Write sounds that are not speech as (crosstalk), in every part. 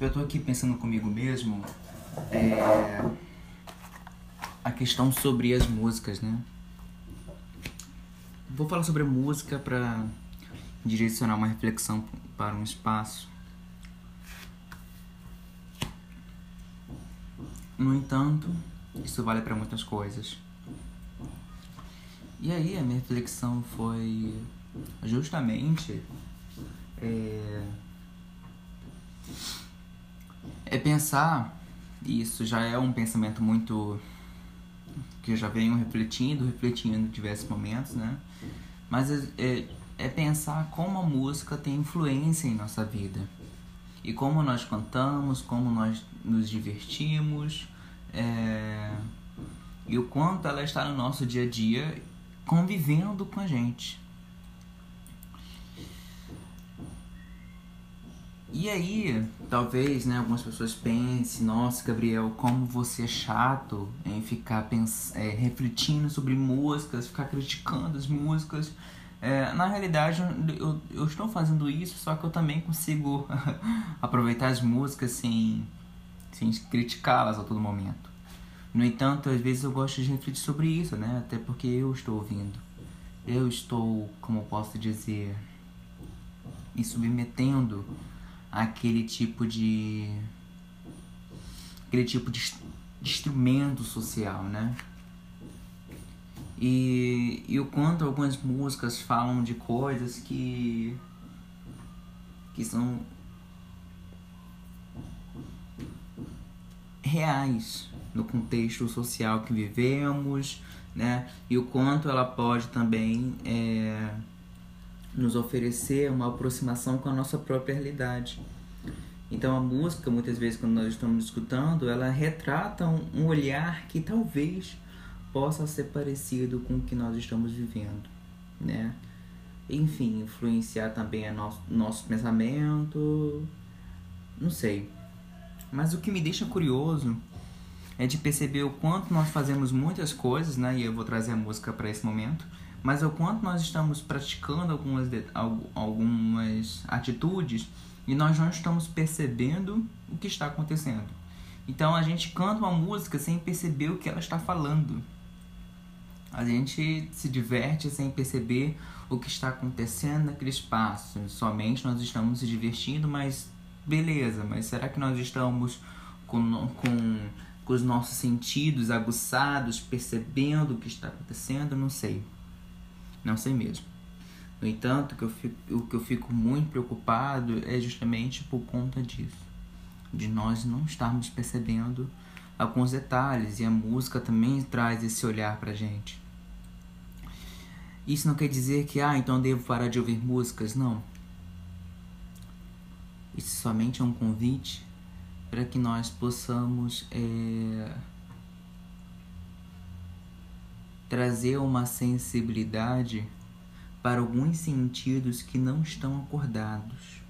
eu tô aqui pensando comigo mesmo é, a questão sobre as músicas, né? Vou falar sobre a música para direcionar uma reflexão para um espaço. No entanto, isso vale para muitas coisas. E aí a minha reflexão foi justamente é, é pensar, isso já é um pensamento muito que eu já venho refletindo, refletindo em diversos momentos, né? Mas é, é, é pensar como a música tem influência em nossa vida e como nós cantamos, como nós nos divertimos, é, e o quanto ela está no nosso dia a dia convivendo com a gente. E aí, talvez, né, algumas pessoas pensem, nossa, Gabriel, como você é chato em ficar pens é, refletindo sobre músicas, ficar criticando as músicas. É, na realidade, eu, eu estou fazendo isso, só que eu também consigo (laughs) aproveitar as músicas sem, sem criticá-las a todo momento. No entanto, às vezes eu gosto de refletir sobre isso, né? Até porque eu estou ouvindo. Eu estou, como posso dizer, me submetendo aquele tipo de aquele tipo de, instrumento social, né? E, e o quanto algumas músicas falam de coisas que que são reais no contexto social que vivemos, né? E o quanto ela pode também é, nos oferecer uma aproximação com a nossa própria realidade. Então a música, muitas vezes quando nós estamos escutando, ela retrata um, olhar que talvez possa ser parecido com o que nós estamos vivendo, né? Enfim, influenciar também a nosso, nosso pensamento, não sei. Mas o que me deixa curioso é de perceber o quanto nós fazemos muitas coisas, né? E eu vou trazer a música para esse momento mas o quanto nós estamos praticando algumas, algumas atitudes e nós não estamos percebendo o que está acontecendo. Então a gente canta uma música sem perceber o que ela está falando. A gente se diverte sem perceber o que está acontecendo naquele espaço. Somente nós estamos se divertindo, mas beleza, mas será que nós estamos com, com, com os nossos sentidos aguçados, percebendo o que está acontecendo? Não sei. Não sei mesmo. No entanto, o que eu fico, o que eu fico muito preocupado é justamente por conta disso. De nós não estarmos percebendo alguns detalhes. E a música também traz esse olhar pra gente. Isso não quer dizer que, ah, então devo parar de ouvir músicas. Não. Isso somente é um convite para que nós possamos é, trazer uma sensibilidade para alguns sentidos que não estão acordados,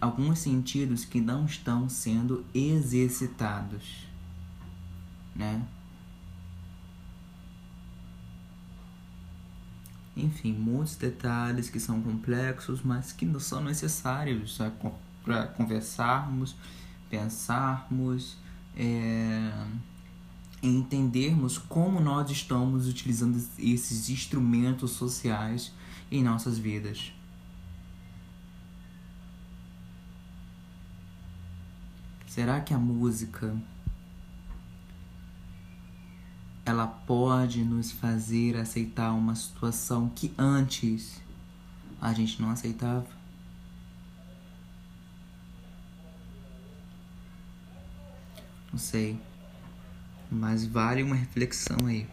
alguns sentidos que não estão sendo exercitados, né? Enfim, muitos detalhes que são complexos, mas que não são necessários para conversarmos, pensarmos, é, entendermos como nós estamos utilizando esses instrumentos sociais em nossas vidas. Será que a música ela pode nos fazer aceitar uma situação que antes a gente não aceitava? Não sei. Mas vale uma reflexão aí.